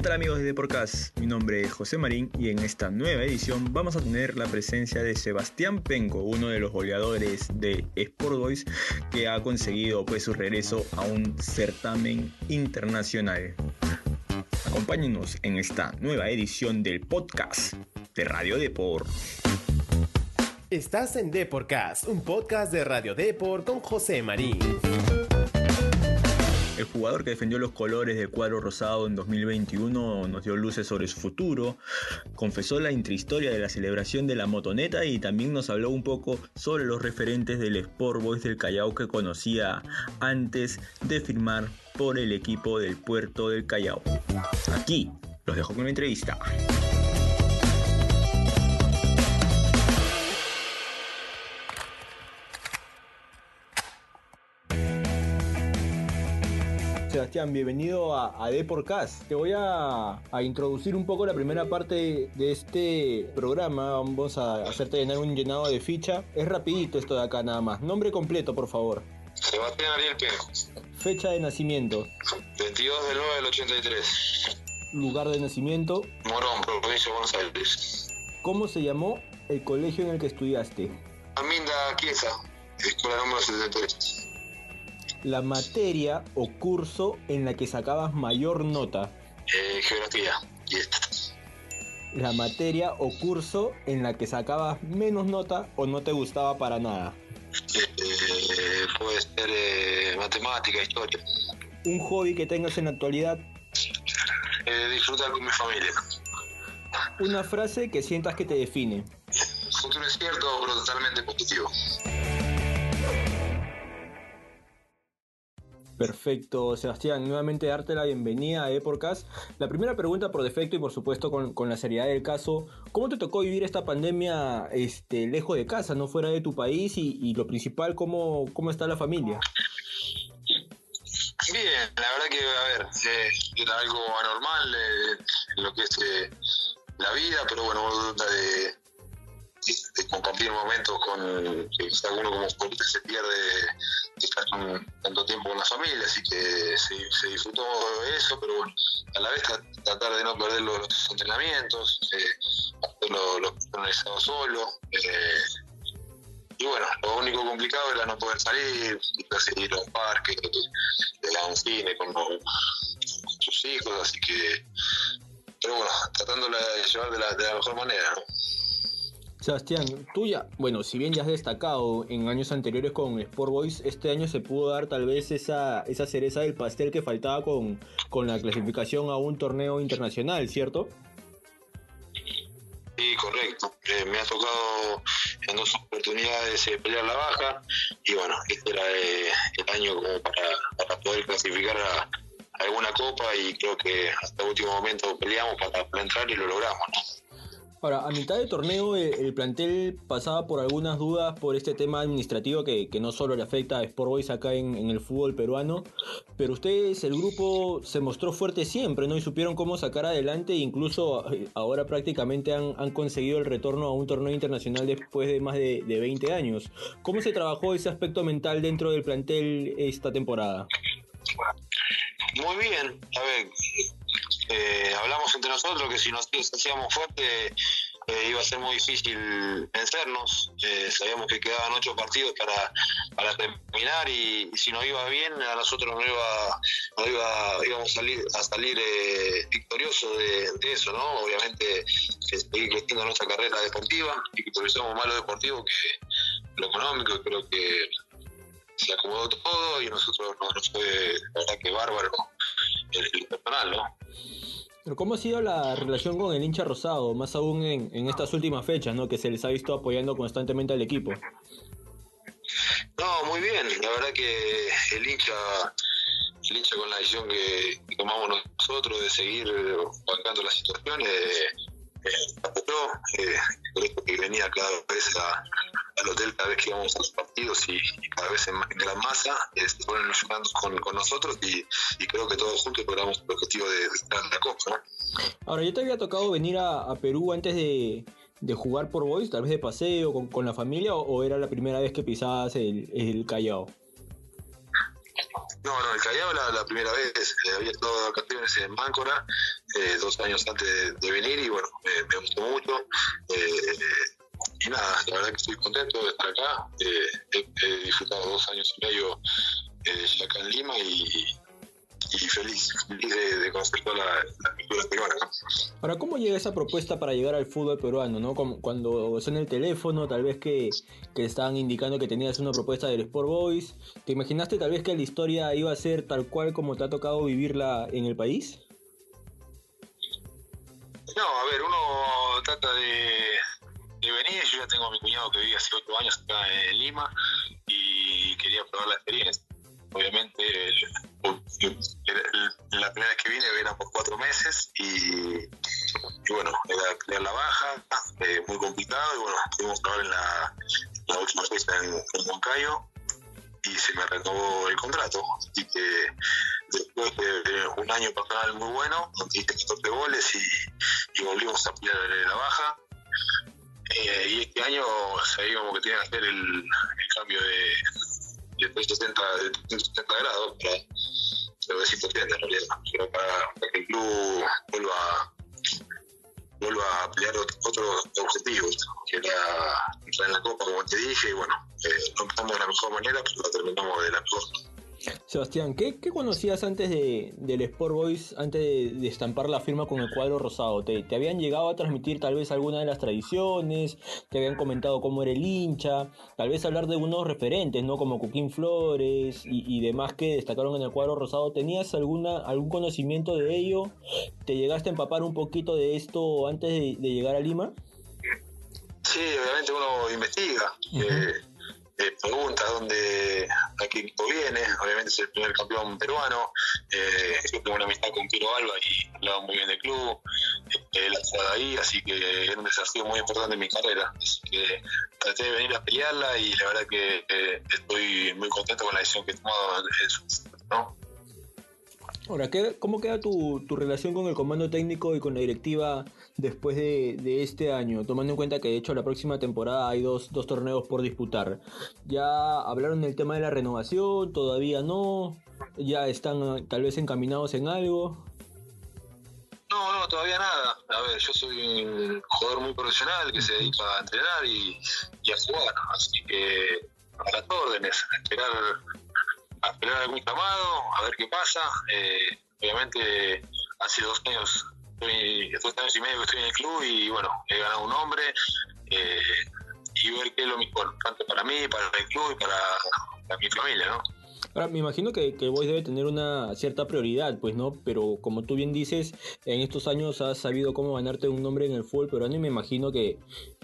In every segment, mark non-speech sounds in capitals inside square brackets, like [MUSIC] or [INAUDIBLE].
¿Qué tal amigos de Deporcast? Mi nombre es José Marín y en esta nueva edición vamos a tener la presencia de Sebastián Penco, uno de los goleadores de Sport Boys que ha conseguido pues su regreso a un certamen internacional. Acompáñenos en esta nueva edición del podcast de Radio Deport. Estás en Deporcast, un podcast de Radio Deport con José Marín. El jugador que defendió los colores del cuadro rosado en 2021 nos dio luces sobre su futuro, confesó la intrahistoria de la celebración de la motoneta y también nos habló un poco sobre los referentes del Sport Boys del Callao que conocía antes de firmar por el equipo del puerto del Callao. Aquí los dejo con una entrevista. Sebastián, bienvenido a, a Deporcast. Te voy a, a, introducir un poco la primera parte de este programa. Vamos a hacerte llenar un llenado de ficha. Es rapidito esto de acá nada más. Nombre completo, por favor. Sebastián Ariel Penco. Fecha de nacimiento. 22 del 9 del 83. Lugar de nacimiento. Morón, provincia de Buenos Aires. ¿Cómo se llamó el colegio en el que estudiaste? Aminda Chiesa, escuela número 73 la materia o curso en la que sacabas mayor nota? Eh, geografía y La materia o curso en la que sacabas menos nota o no te gustaba para nada. Eh, puede ser eh, matemática, historia. Un hobby que tengas en la actualidad. Eh, disfrutar con mi familia. Una frase que sientas que te define. Futuro es cierto, pero totalmente positivo. Perfecto, Sebastián. Nuevamente darte la bienvenida a Eporcast. La primera pregunta por defecto y por supuesto con, con, la seriedad del caso, ¿cómo te tocó vivir esta pandemia este, lejos de casa, no fuera de tu país? Y, y lo principal, ¿cómo, ¿cómo está la familia? Bien, la verdad que, a ver, eh, era algo anormal eh, en lo que es eh, la vida, pero bueno, de, de compartir momentos con quizá uno como futbolista se pierde de estar tanto tiempo con la familia, así que se, se, disfrutó eso, pero bueno, a la vez tratar de no perder los, los entrenamientos, eh, hacerlo lo, organizado solo. Eh, y bueno, lo único complicado era no poder salir, seguir a un parque, a un cine con, con sus hijos, así que, pero bueno, tratándola de llevar de la, de la mejor manera, ¿no? Sebastián, tú ya, bueno, si bien ya has destacado en años anteriores con Sport Boys, este año se pudo dar tal vez esa, esa cereza del pastel que faltaba con, con la clasificación a un torneo internacional, ¿cierto? Sí, correcto. Eh, me ha tocado en dos oportunidades eh, pelear la baja y bueno, este era eh, el año como para, poder clasificar a, a, alguna copa y creo que hasta el último momento peleamos para, para entrar y lo logramos, ¿no? Ahora, a mitad de torneo el, el, plantel pasaba por algunas dudas por este tema administrativo que, que no solo le afecta a Sport Boys acá en, en, el fútbol peruano, pero ustedes, el grupo, se mostró fuerte siempre, ¿no? Y supieron cómo sacar adelante, incluso ahora prácticamente han, han conseguido el retorno a un torneo internacional después de más de, de 20 años. ¿Cómo se trabajó ese aspecto mental dentro del plantel esta temporada? Muy bien, a ver, eh, hablamos entre nosotros que si nos hacíamos fuerte eh, iba a ser muy difícil vencernos. Eh, sabíamos que quedaban ocho partidos para, para terminar y, si nos iba bien a nosotros no iba, no iba íbamos a salir, a salir victoriosos de, eso, ¿no? Obviamente seguir creciendo nuestra carrera deportiva y que priorizamos más lo deportivo que lo económico creo que se acomodó todo y nosotros nos fue la verdad que bárbaro el, el personal, ¿no? ¿Cómo ha sido la relación con el hincha rosado, más aún en, en, estas últimas fechas, ¿no? que se les ha visto apoyando constantemente al equipo? No, muy bien, la verdad que el hincha, el hincha con la decisión que, tomamos nosotros de seguir bancando la situación, eh, eh, eh, venía cada vez a, al hotel cada vez que íbamos a los partidos y, y cada vez en de la masa eh, se ponen ayudando con, con nosotros y, y, creo que todos juntos logramos el objetivo de, de estar en la copa. ¿no? Ahora, ¿ya te había tocado venir a, a Perú antes de, de, jugar por Boys, tal vez de paseo con, con la familia o, o, era la primera vez que pisabas el, el Callao? No, no, el Callao la, la primera vez, eh, había estado de vacaciones en Máncora eh, dos años antes de, venir y bueno, me, gustó mucho. Eh, y nada, la verdad que estoy contento de estar acá. he, disfrutado dos años y medio ya acá en Lima y, feliz, de, conocer toda la, cultura peruana. Ahora, ¿cómo llega esa propuesta para llegar al fútbol peruano? ¿no? Cuando en el teléfono, tal vez que, que estaban indicando que tenías una propuesta del Sport Boys, ¿te imaginaste tal vez que la historia iba a ser tal cual como te ha tocado vivirla en el país? No, a ver, uno trata de, venir, yo ya tengo a mi cuñado que vive hace ocho años acá en Lima y quería probar la experiencia obviamente la primera vez que vine era por cuatro meses y, bueno, era crear la baja, eh, muy complicado y bueno, pudimos trabajar en la, última fecha en, en Moncayo y se me renovó el contrato. Así que después de un año personal muy bueno, hice 14 goles y, y volvimos a pelear la baja. Eh, y este año sabíamos que tenía que hacer el, el cambio de, de 360, de 360 grados, pero, pero es importante en realidad, pero para, para, que el club vuelva, vuelva a pelear otros objetivos, que era entrar en la Copa, como te dije, y bueno, eh, empezamos de la mejor manera, pero lo terminamos de la mejor. Sebastián, ¿qué, conocías antes de, del Sport Boys, antes de, estampar la firma con el cuadro rosado? ¿Te, ¿Te, habían llegado a transmitir tal vez alguna de las tradiciones? ¿Te habían comentado cómo era el hincha? Tal vez hablar de unos referentes, ¿no? Como Cuquín Flores y, demás que destacaron en el cuadro rosado. ¿Tenías alguna, algún conocimiento de ello? ¿Te llegaste a empapar un poquito de esto antes de, llegar a Lima? Sí, obviamente uno investiga. Eh, eh, pregunta dónde, equipo viene, obviamente es el primer campeón peruano, eh, yo tengo una amistad con Piro Alba y hablaba muy bien del club, eh, él ha ahí, así que es un desafío muy importante en mi carrera, así que traté de venir a pelearla y la verdad que eh, estoy muy contento con la decisión que he tomado, ¿no? Ahora, ¿cómo queda tu, tu, relación con el comando técnico y con la directiva después de, de, este año? Tomando en cuenta que de hecho la próxima temporada hay dos, dos torneos por disputar. ¿Ya hablaron del tema de la renovación? ¿Todavía no? ¿Ya están tal vez encaminados en algo? No, no, todavía nada. A ver, yo soy un jugador muy profesional que se dedica a entrenar y, y a jugar. Así que a las órdenes, a esperar esperar algún llamado, a ver qué pasa. Eh, obviamente, hace dos años, dos años y medio que estoy en el club y bueno, he ganado un nombre eh, y ver qué es lo mejor, tanto para mí, para el club y para, mi familia, ¿no? Ahora, me imagino que, que el Boys debe tener una cierta prioridad, pues, ¿no? Pero como tú bien dices, en estos años has sabido cómo ganarte un nombre en el fútbol peruano y me imagino que,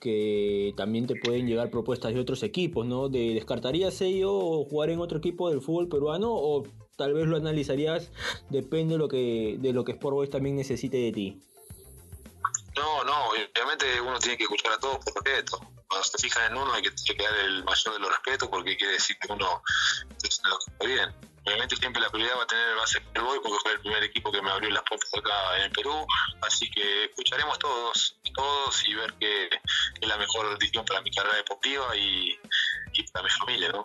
que también te pueden llegar propuestas de otros equipos, ¿no? ¿De, ¿Descartarías ello jugar en otro equipo del fútbol peruano o tal vez lo analizarías, depende de lo que, de lo que Sport Boys también necesite de ti? No, no, obviamente uno tiene que escuchar a todos por respeto. Cuando se fijan en uno hay que, hay que dar el mayor de los respetos porque quiere decir que uno está bien obviamente siempre la prioridad va a tener va a ser el Boy porque fue el primer equipo que me abrió las puertas acá en el Perú así que escucharemos todos todos y ver qué es la mejor decisión para mi carrera deportiva y, para mi familia ¿no?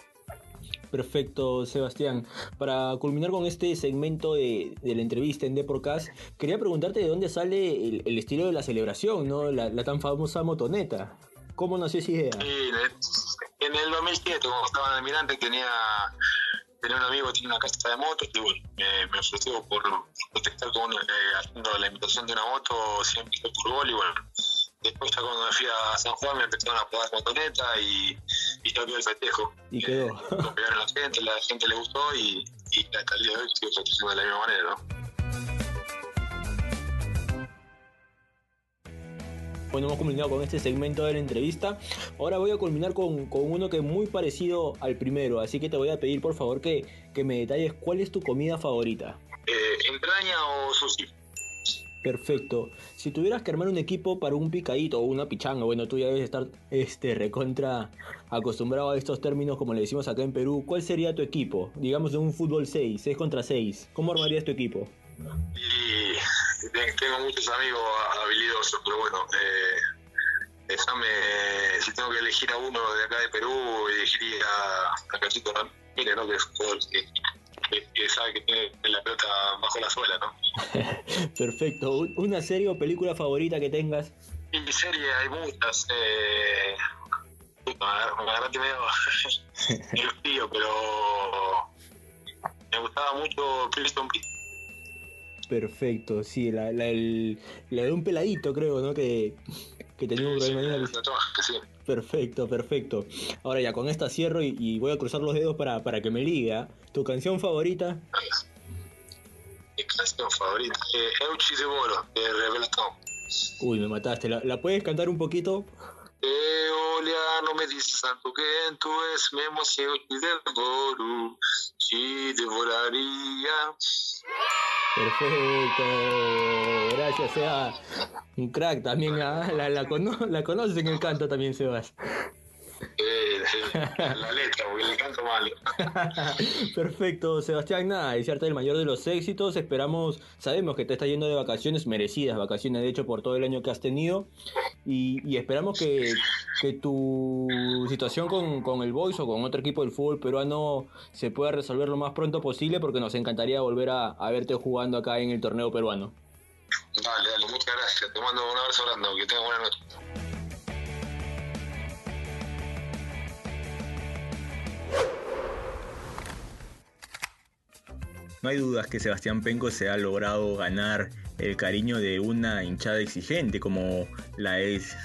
Perfecto, Sebastián. Para culminar con este segmento de, la entrevista en Deporcast, quería preguntarte de dónde sale el, estilo de la celebración, ¿no? La, tan famosa motoneta. ¿Cómo nació esa idea? Sí, en el 2007, cuando estaba en Almirante, tenía tenía un amigo que tiene una casa de motos y bueno, me, ofreció por protestar con eh, haciendo la invitación de una moto, siempre fue por gol y bueno, después ya cuando me fui a San Juan me empezaron a poner motoneta y, y ya vio el festejo. Y quedó. lo pegaron la gente, la gente le gustó y, y hasta el día de hoy sigo festejando de la misma manera, ¿no? Bueno, hemos culminado con este segmento de la entrevista. Ahora voy a culminar con, uno que es muy parecido al primero, así que te voy a pedir por favor que, me detalles cuál es tu comida favorita. Eh, ¿Entraña o sushi? Perfecto. Si tuvieras que armar un equipo para un picadito o una pichanga, bueno, tú ya debes estar este, recontra acostumbrado a estos términos como le decimos acá en Perú, ¿cuál sería tu equipo? Digamos de un fútbol 6, 6 contra 6. ¿Cómo armarías tu equipo? Tengo muchos amigos habilidosos, pero bueno, eh, si tengo que elegir a uno de acá de Perú, elegiría a Cachito Ramírez, ¿no? que es jugador que que, sabe que tiene la pelota bajo la suela, ¿no? [LAUGHS] Perfecto. ¿Una serie o película favorita que tengas? Mi serie hay muchas. Eh, me agarraste medio [LAUGHS] [LAUGHS] el frío, pero me gustaba mucho Prison Break. Perfecto, sí, la, la, el, la de un peladito creo, ¿no? Que, que tenía un problema. Sí, Perfecto, perfecto. Ahora ya con esta cierro y, voy a cruzar los dedos para, para que me liga. ¿Tu canción favorita? Mi canción favorita, eh, Euchi de Boro, de Revelatón. Uy, me mataste. ¿La, ¿La, puedes cantar un poquito? Eh, olha, no me dices tanto que tú es Memo Euchi de Boro, y devoraría. Perfecto, gracias, Seba. Un crack también, ¿ah? la, la, la conoces en el canto también, Sebas. La letra, porque le canto mal. [LAUGHS] Perfecto, Sebastián, nada, desearte el mayor de los éxitos. Esperamos, sabemos que te estás yendo de vacaciones, merecidas vacaciones, de hecho, por todo el año que has tenido. Y, esperamos que, que, tu situación con, con el Boys o con otro equipo del fútbol peruano se pueda resolver lo más pronto posible, porque nos encantaría volver a, a verte jugando acá en el torneo peruano. Dale, dale, muchas gracias. Te mando un abrazo grande, que tengas buena noche. No hay dudas que Sebastián Penco se ha logrado ganar el cariño de una hinchada exigente como la es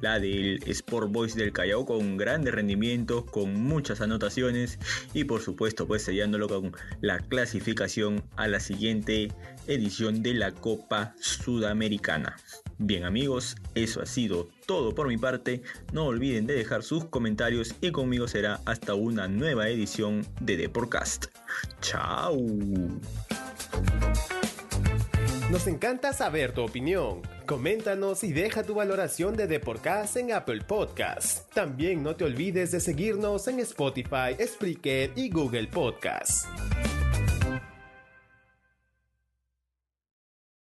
la del Sport Boys del Callao con grandes rendimientos, con muchas anotaciones y por supuesto pues sellándolo con la clasificación a la siguiente edición de la Copa Sudamericana. Bien amigos, eso ha sido todo por mi parte. No olviden de dejar sus comentarios y conmigo será hasta una nueva edición de The Podcast. Chao. Nos encanta saber tu opinión. Coméntanos y deja tu valoración de The Podcast en Apple Podcasts. También no te olvides de seguirnos en Spotify, Spreaker y Google Podcasts.